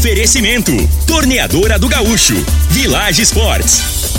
Oferecimento: Torneadora do Gaúcho, Village Sports.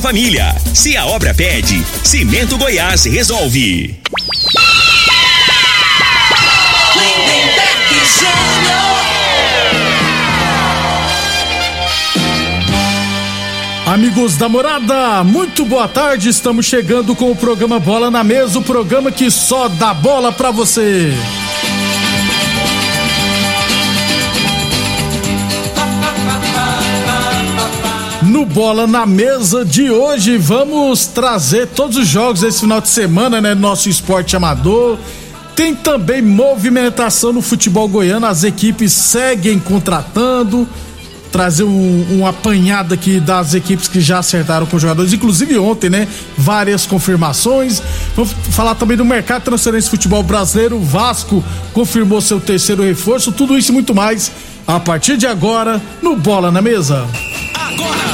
família. Se a obra pede, Cimento Goiás resolve. Amigos da morada, muito boa tarde. Estamos chegando com o programa Bola na Mesa o programa que só dá bola pra você. No Bola na Mesa de hoje, vamos trazer todos os jogos desse final de semana, né? Nosso esporte amador. Tem também movimentação no futebol goiano, as equipes seguem contratando. Trazer um, um apanhado aqui das equipes que já acertaram com os jogadores, inclusive ontem, né? Várias confirmações. Vamos falar também do mercado de transferência de futebol brasileiro. O Vasco confirmou seu terceiro reforço. Tudo isso e muito mais a partir de agora no Bola na Mesa. Agora!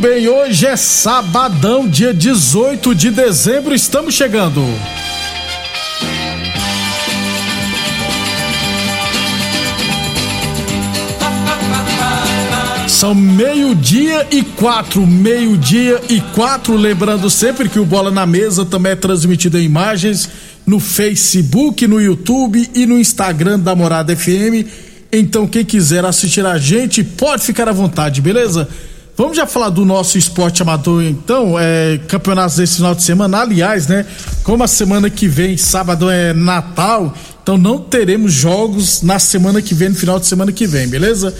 Bem, hoje é sabadão, dia 18 de dezembro, estamos chegando. São meio-dia e quatro, meio-dia e quatro. Lembrando sempre que o Bola na Mesa também é transmitido em imagens no Facebook, no YouTube e no Instagram da Morada FM. Então, quem quiser assistir a gente, pode ficar à vontade, beleza? Vamos já falar do nosso esporte amador, então, é, campeonatos desse final de semana. Aliás, né, como a semana que vem, sábado é Natal, então não teremos jogos na semana que vem, no final de semana que vem, beleza?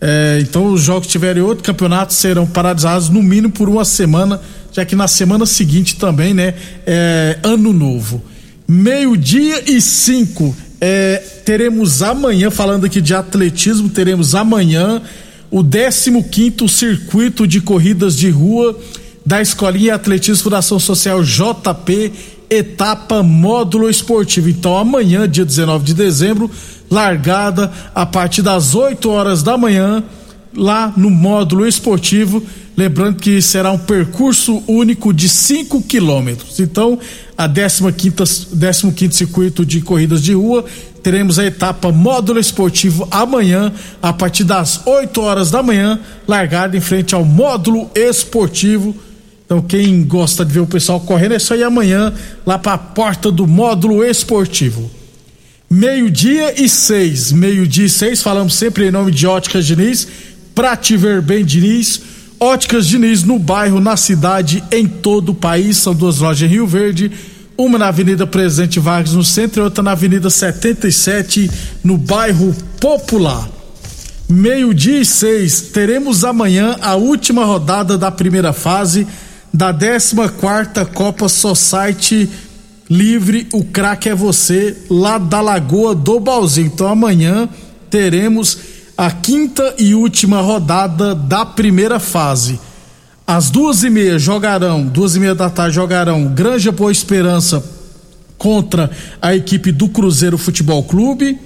É, então, os jogos que tiverem outro campeonato serão paralisados no mínimo por uma semana, já que na semana seguinte também, né, é ano novo. Meio-dia e cinco, é, teremos amanhã, falando aqui de atletismo, teremos amanhã o 15 circuito de corridas de rua da Escolinha Atletismo Fundação Social JP, etapa módulo esportivo. Então, amanhã, dia 19 de dezembro, largada a partir das 8 horas da manhã, lá no módulo esportivo. Lembrando que será um percurso único de 5 quilômetros. Então, a 15 quinto circuito de corridas de rua teremos a etapa módulo esportivo amanhã, a partir das 8 horas da manhã, largada em frente ao módulo esportivo. Então, quem gosta de ver o pessoal correndo, é só ir amanhã lá para a porta do módulo esportivo. Meio-dia e seis, meio-dia e seis, falamos sempre em nome de Óticas Diniz, pra te ver bem, Diniz. Óticas Diniz no bairro, na cidade, em todo o país. São duas lojas em Rio Verde uma na Avenida Presidente Vargas no centro e outra na Avenida 77 no bairro Popular. Meio-dia e seis, teremos amanhã a última rodada da primeira fase da 14 quarta Copa Society Livre, o craque é você, lá da Lagoa do Balzinho. Então amanhã teremos a quinta e última rodada da primeira fase. Às duas e meia jogarão, duas e meia da tarde jogarão Granja Boa Esperança contra a equipe do Cruzeiro Futebol Clube.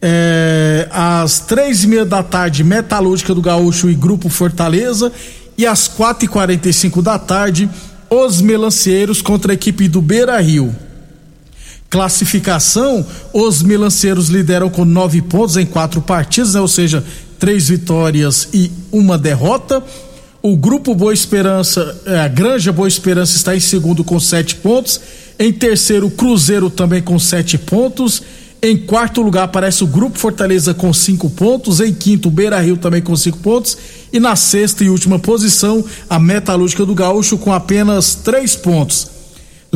É, às três e meia da tarde, Metalúrgica do Gaúcho e Grupo Fortaleza. E às quatro e quarenta e cinco da tarde, os Melancieiros contra a equipe do Beira Rio. Classificação: os Melanceiros lideram com nove pontos em quatro partidas, né? ou seja, três vitórias e uma derrota. O Grupo Boa Esperança, é, a Granja Boa Esperança está em segundo com sete pontos. Em terceiro, Cruzeiro também com sete pontos. Em quarto lugar aparece o Grupo Fortaleza com cinco pontos. Em quinto, Beira Rio também com cinco pontos. E na sexta e última posição, a Metalúrgica do Gaúcho com apenas três pontos.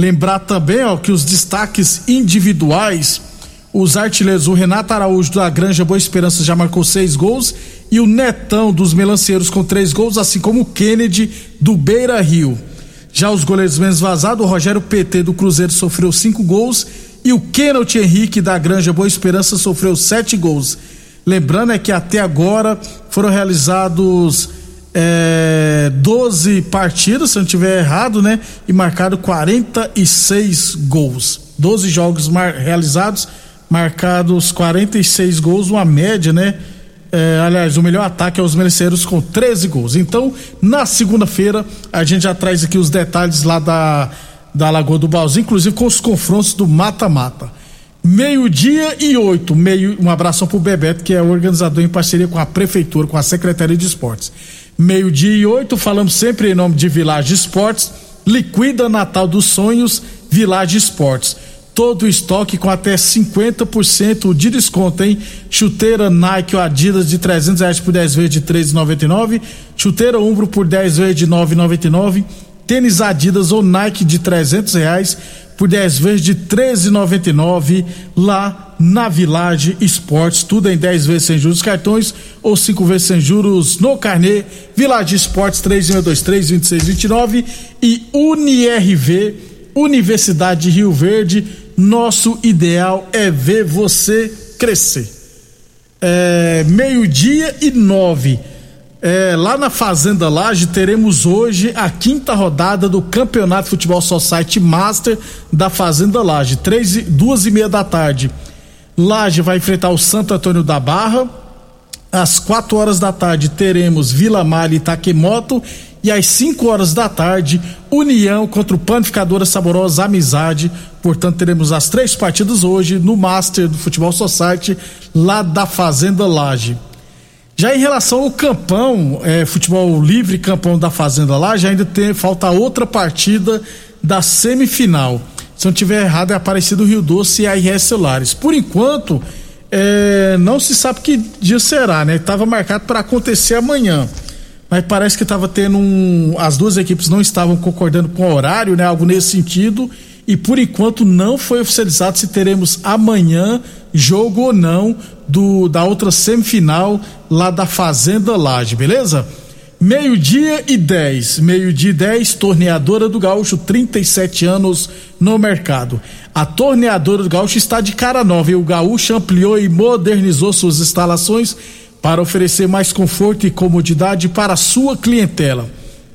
Lembrar também ó, que os destaques individuais, os artilheiros, o Renato Araújo da Granja Boa Esperança já marcou seis gols e o Netão dos Melanceiros com três gols, assim como o Kennedy do Beira Rio. Já os goleiros menos vazados, o Rogério PT do Cruzeiro sofreu cinco gols e o Kenneth Henrique da Granja Boa Esperança sofreu sete gols. Lembrando é que até agora foram realizados é, 12 partidas, se eu não estiver errado, né? E marcado 46 gols. 12 jogos mar realizados, marcados 46 gols, uma média, né? É, aliás, o melhor ataque é os merceiros com 13 gols. Então, na segunda-feira, a gente já traz aqui os detalhes lá da, da Lagoa do Balzinho, inclusive com os confrontos do mata-mata. Meio-dia e oito. Meio, um abração pro Bebeto, que é organizador em parceria com a Prefeitura, com a Secretaria de Esportes. Meio-dia e oito, falamos sempre em nome de Village Esportes. Liquida Natal dos Sonhos, Village Esportes todo estoque com até 50% de desconto, hein? Chuteira Nike ou Adidas de 300 reais por 10 vezes de 13,99. Chuteira Umbro por 10 vezes de 9,99. Tênis Adidas ou Nike de 300 reais por 10 vezes de 13,99 lá na Village Esportes. Tudo em 10 vezes sem juros cartões ou 5 vezes sem juros no carnê. Village Esportes 3623 2629 e UniRV Universidade de Rio Verde nosso ideal é ver você crescer. É, Meio-dia e nove. É, lá na Fazenda Laje teremos hoje a quinta rodada do Campeonato Futebol Society Master da Fazenda Laje, três, duas e meia da tarde. Laje vai enfrentar o Santo Antônio da Barra. Às quatro horas da tarde teremos Vila Malha e Taquemoto e às 5 horas da tarde, União contra o Panificadora Saborosa Amizade. Portanto, teremos as três partidas hoje no Master do Futebol Society, lá da Fazenda Laje. Já em relação ao campão, é, futebol livre campão da Fazenda Laje, ainda tem, falta outra partida da semifinal. Se não tiver errado, é Aparecido Rio Doce e a RS Celulares. Por enquanto, é, não se sabe que dia será, né? Estava marcado para acontecer amanhã mas parece que estava tendo um. As duas equipes não estavam concordando com o horário, né? Algo nesse sentido. E por enquanto não foi oficializado se teremos amanhã jogo ou não do da outra semifinal lá da Fazenda Laje, beleza? Meio-dia e 10. Meio-dia e 10, torneadora do Gaúcho, 37 anos no mercado. A torneadora do Gaúcho está de cara nova e o Gaúcho ampliou e modernizou suas instalações para oferecer mais conforto e comodidade para a sua clientela.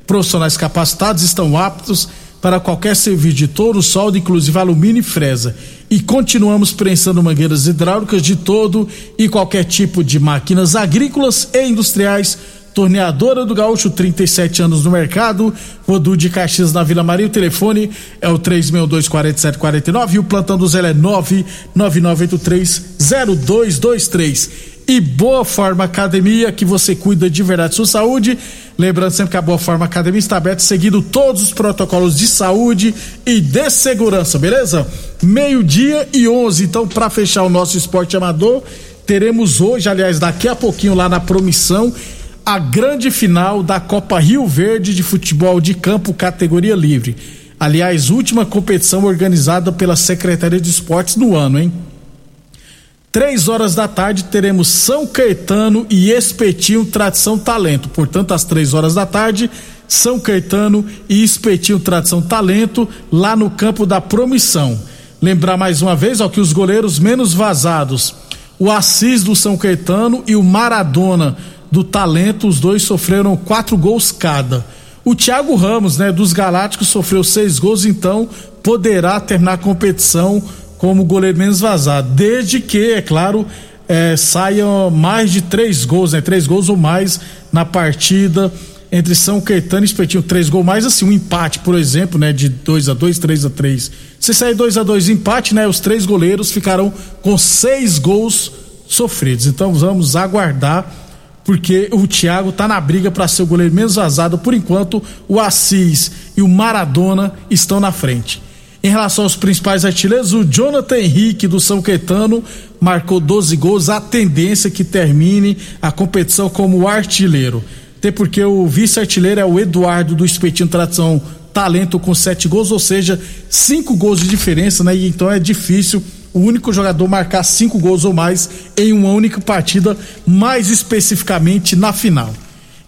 Profissionais capacitados estão aptos para qualquer serviço de touro, solda, inclusive alumínio e fresa. E continuamos prensando mangueiras hidráulicas de todo e qualquer tipo de máquinas agrícolas e industriais. Torneadora do Gaúcho, 37 anos no mercado. Rodu de Caxias na Vila Maria. O telefone é o 3624749 e o plantão do Zé é 999830223 e Boa Forma Academia, que você cuida de verdade da sua saúde. Lembrando sempre que a Boa Forma Academia está aberta, seguindo todos os protocolos de saúde e de segurança, beleza? Meio-dia e 11. Então, para fechar o nosso esporte amador, teremos hoje, aliás, daqui a pouquinho lá na Promissão, a grande final da Copa Rio Verde de futebol de campo categoria livre. Aliás, última competição organizada pela Secretaria de Esportes no ano, hein? Três horas da tarde teremos São Caetano e Espetinho Tradição Talento. Portanto, às três horas da tarde, São Caetano e Espetinho Tradição Talento, lá no campo da Promissão. Lembrar mais uma vez ó, que os goleiros menos vazados, o Assis do São Caetano e o Maradona do Talento, os dois sofreram quatro gols cada. O Thiago Ramos, né, dos Galácticos, sofreu seis gols, então poderá terminar a competição como goleiro menos vazado, desde que, é claro, é, saiam mais de três gols, né? Três gols ou mais na partida entre São Caetano e Espetinho. Três gols mais, assim, um empate, por exemplo, né? De 2 a 2 3 a 3 Se sair 2 a 2 empate, né? Os três goleiros ficarão com seis gols sofridos. Então vamos aguardar porque o Thiago tá na briga para ser o goleiro menos vazado. Por enquanto, o Assis e o Maradona estão na frente. Em relação aos principais artilheiros, o Jonathan Henrique do São Caetano marcou 12 gols. A tendência é que termine a competição como artilheiro. Até porque o vice-artilheiro é o Eduardo do Espetinho Tradição Talento com sete gols, ou seja, cinco gols de diferença, né? E então é difícil o único jogador marcar cinco gols ou mais em uma única partida, mais especificamente na final.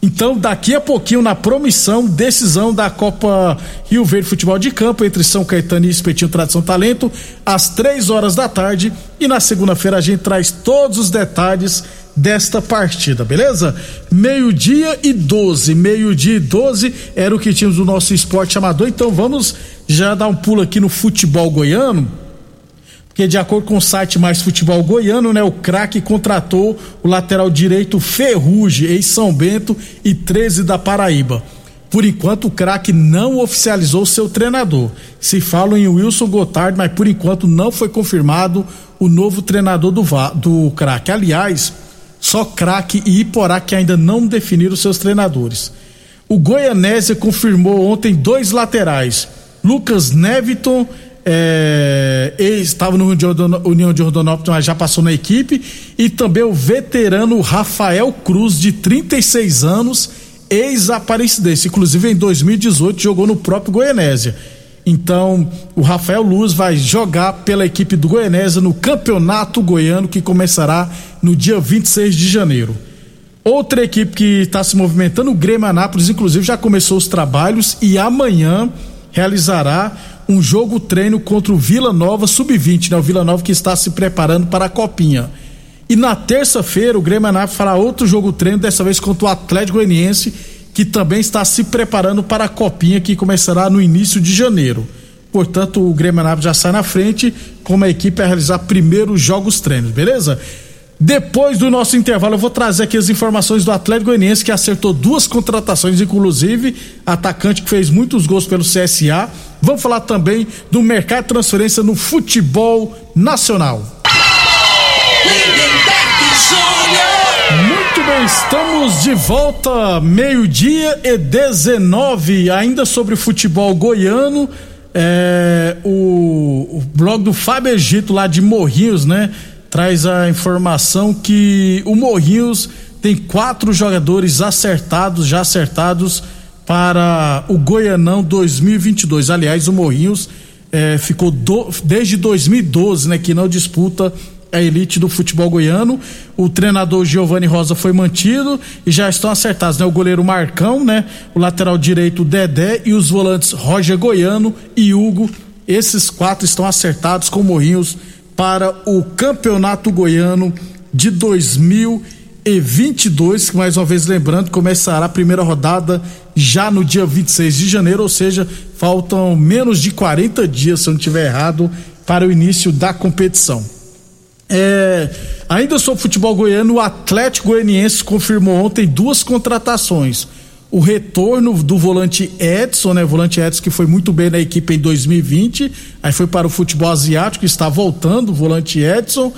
Então, daqui a pouquinho, na promissão, decisão da Copa Rio Verde Futebol de Campo entre São Caetano e Espetinho Tradição Talento, às três horas da tarde. E na segunda-feira a gente traz todos os detalhes desta partida, beleza? Meio-dia e 12. Meio-dia e 12 era o que tínhamos do nosso esporte amador. Então vamos já dar um pulo aqui no futebol goiano que de acordo com o site Mais Futebol Goiano, né, o craque contratou o lateral direito Ferrugem, ex-São Bento e 13 da Paraíba. Por enquanto, o craque não oficializou seu treinador. Se fala em Wilson Gotard, mas por enquanto não foi confirmado o novo treinador do, do craque. Aliás, só craque e Iporá que ainda não definiram seus treinadores. O Goianésia confirmou ontem dois laterais, Lucas Neviton é, estava no União de Rondonópolis, mas já passou na equipe, e também o veterano Rafael Cruz, de 36 anos, ex-aparecidense, inclusive em 2018 jogou no próprio Goianésia. Então, o Rafael Luz vai jogar pela equipe do Goianésia no Campeonato Goiano, que começará no dia 26 de janeiro. Outra equipe que está se movimentando, o Grêmio Anápolis, inclusive já começou os trabalhos e amanhã realizará um jogo treino contra o Vila Nova Sub-20, né? O Vila Nova que está se preparando para a Copinha. E na terça-feira o Grêmio Anápolis fará outro jogo treino, dessa vez contra o Atlético Goianiense, que também está se preparando para a Copinha que começará no início de janeiro. Portanto, o Grêmio Anápolis já sai na frente com uma equipe a realizar primeiros jogos treinos, beleza? Depois do nosso intervalo, eu vou trazer aqui as informações do Atlético Goianiense, que acertou duas contratações, inclusive atacante que fez muitos gols pelo CSA. Vamos falar também do mercado de transferência no futebol nacional. Muito bem, estamos de volta, meio-dia e 19, ainda sobre o futebol goiano. É, o, o blog do Fábio Egito, lá de Morrinhos, né? traz a informação que o Morrinhos tem quatro jogadores acertados, já acertados para o Goianão 2022. Aliás, o Morrinhos é, ficou do, desde 2012, né, que não disputa a elite do futebol goiano. O treinador Giovanni Rosa foi mantido e já estão acertados, né? O goleiro Marcão, né? O lateral direito Dedé e os volantes Roger Goiano e Hugo. Esses quatro estão acertados com Morrinhos para o Campeonato Goiano de 2022, que mais uma vez lembrando, começará a primeira rodada já no dia 26 de janeiro, ou seja, faltam menos de 40 dias, se eu não estiver errado, para o início da competição. É, ainda sobre futebol goiano, o Atlético Goianiense confirmou ontem duas contratações o retorno do volante Edson, né? Volante Edson que foi muito bem na equipe em 2020, aí foi para o futebol asiático, está voltando, o volante Edson.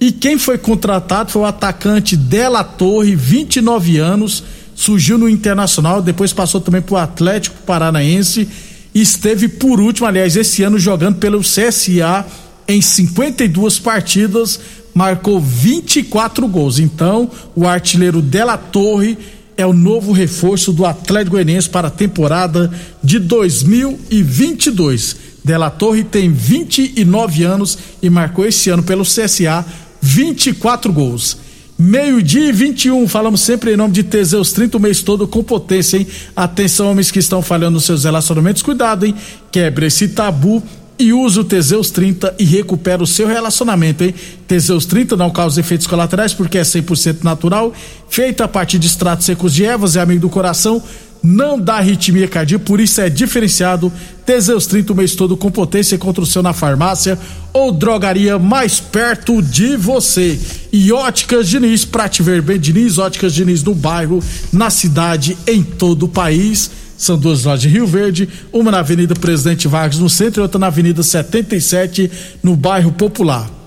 E quem foi contratado foi o atacante Della Torre, 29 anos, surgiu no Internacional, depois passou também para o Atlético Paranaense e esteve por último, aliás, esse ano jogando pelo CSA em 52 partidas, marcou 24 gols. Então, o artilheiro Della Torre é o novo reforço do Atlético Goianiense para a temporada de 2022. Della Torre tem 29 anos e marcou esse ano pelo CSA 24 gols. Meio-dia e 21, falamos sempre em nome de Teseus 30 o mês todo com potência, hein? Atenção, homens que estão falhando nos seus relacionamentos, cuidado, hein? Quebre esse tabu e use o Teseus 30 e recupera o seu relacionamento, hein? Teseus 30 não causa efeitos colaterais porque é 100% natural, feita a partir de extratos secos de ervas, é amigo do coração, não dá arritmia cardíaca, por isso é diferenciado. Teseus 30 o mês todo com potência contra o seu na farmácia ou drogaria mais perto de você. E Óticas Diniz, pra te ver bem, Diniz, Óticas Diniz no bairro, na cidade, em todo o país são duas lojas em Rio Verde, uma na Avenida Presidente Vargas, no centro, e outra na Avenida 77, no bairro Popular.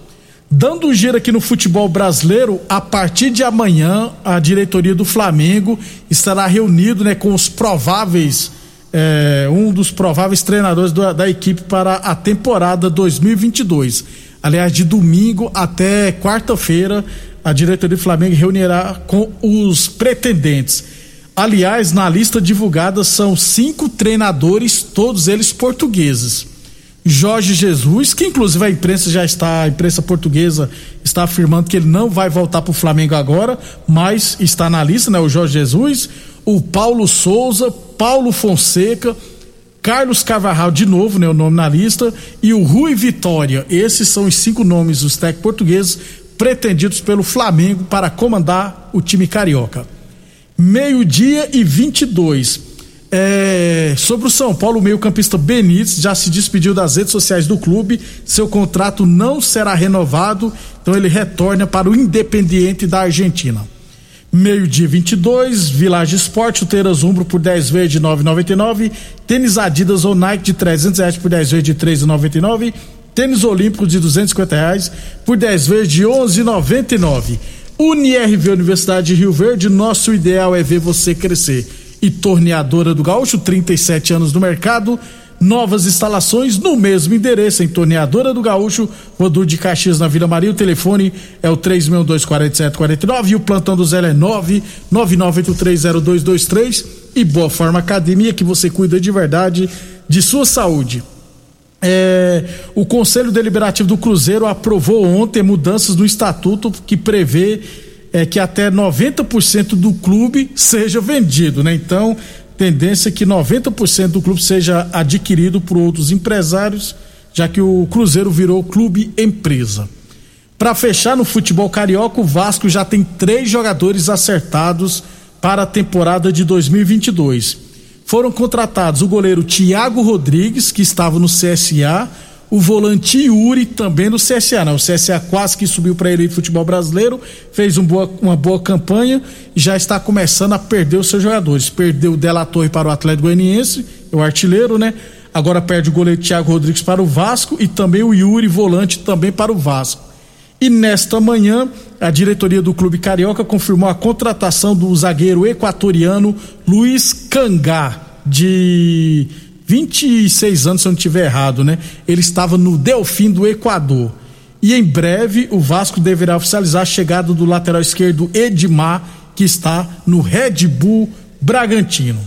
Dando um giro aqui no futebol brasileiro, a partir de amanhã, a diretoria do Flamengo estará reunido né, com os prováveis, é, um dos prováveis treinadores da, da equipe para a temporada 2022. Aliás, de domingo até quarta-feira, a diretoria do Flamengo reunirá com os pretendentes. Aliás, na lista divulgada são cinco treinadores, todos eles portugueses. Jorge Jesus, que inclusive a imprensa já está, a imprensa portuguesa está afirmando que ele não vai voltar para o Flamengo agora, mas está na lista, né? O Jorge Jesus, o Paulo Souza, Paulo Fonseca, Carlos Carvajal de novo, né? O nome na lista e o Rui Vitória. Esses são os cinco nomes dos técnicos portugueses pretendidos pelo Flamengo para comandar o time carioca. Meio-dia e 22. É, sobre o São Paulo, o meio-campista Benítez já se despediu das redes sociais do clube. Seu contrato não será renovado, então ele retorna para o Independiente da Argentina. Meio-dia 22, Village Esporte, chuteiras Umbro por 10 vezes de 9,99. Tênis Adidas ou Nike de 300 reais por 10 vezes de 3,99. Tênis Olímpico de 250 reais por 10 vezes de 11,99. UniRV Universidade de Rio Verde, nosso ideal é ver você crescer e torneadora do Gaúcho, 37 anos no mercado. Novas instalações no mesmo endereço, em Torneadora do Gaúcho, Rodul de Caxias na Vila Maria. O telefone é o 3624749 e o plantão do Zé é 999830223. E Boa Forma Academia, que você cuida de verdade de sua saúde. É, o Conselho Deliberativo do Cruzeiro aprovou ontem mudanças no estatuto que prevê é que até 90% do clube seja vendido, né? Então, tendência é que 90% do clube seja adquirido por outros empresários, já que o Cruzeiro virou clube empresa. Para fechar no futebol carioca, o Vasco já tem três jogadores acertados para a temporada de 2022. Foram contratados o goleiro Thiago Rodrigues, que estava no CSA, o volante Yuri também do CSA, não. O CSA quase que subiu para ele futebol brasileiro, fez um boa, uma boa campanha e já está começando a perder os seus jogadores. Perdeu o Della Torre para o Atlético Goianiense, o artilheiro, né? Agora perde o goleiro Thiago Rodrigues para o Vasco e também o Yuri, volante, também para o Vasco. E nesta manhã, a diretoria do Clube Carioca confirmou a contratação do zagueiro equatoriano Luiz Cangá, de 26 anos, se eu não estiver errado, né? Ele estava no Delfim do Equador. E em breve o Vasco deverá oficializar a chegada do lateral esquerdo Edmar, que está no Red Bull Bragantino.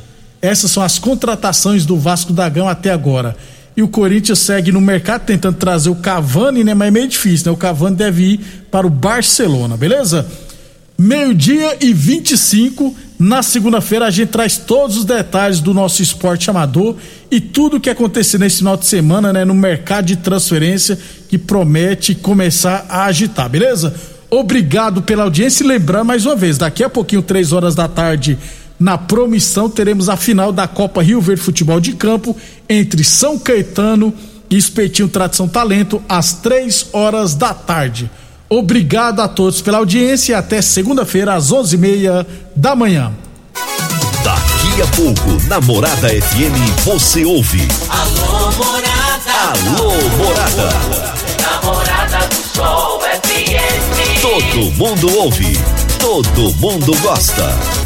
Essas são as contratações do Vasco da Gama até agora. E o Corinthians segue no mercado tentando trazer o Cavani, né? Mas é meio difícil, né? O Cavani deve ir para o Barcelona, beleza? Meio-dia e 25. Na segunda-feira a gente traz todos os detalhes do nosso esporte amador e tudo o que aconteceu nesse final de semana, né, no mercado de transferência que promete começar a agitar, beleza? Obrigado pela audiência e lembrando mais uma vez, daqui a pouquinho, três horas da tarde, na promissão, teremos a final da Copa Rio Verde Futebol de Campo entre São Caetano e Espetinho Tradição Talento, às três horas da tarde. Obrigado a todos pela audiência e até segunda-feira às onze e meia da manhã. Daqui a pouco, na Morada FM, você ouve. Alô, Morada. Alô, Morada. Namorada do Sol FM. Todo mundo ouve. Todo mundo gosta.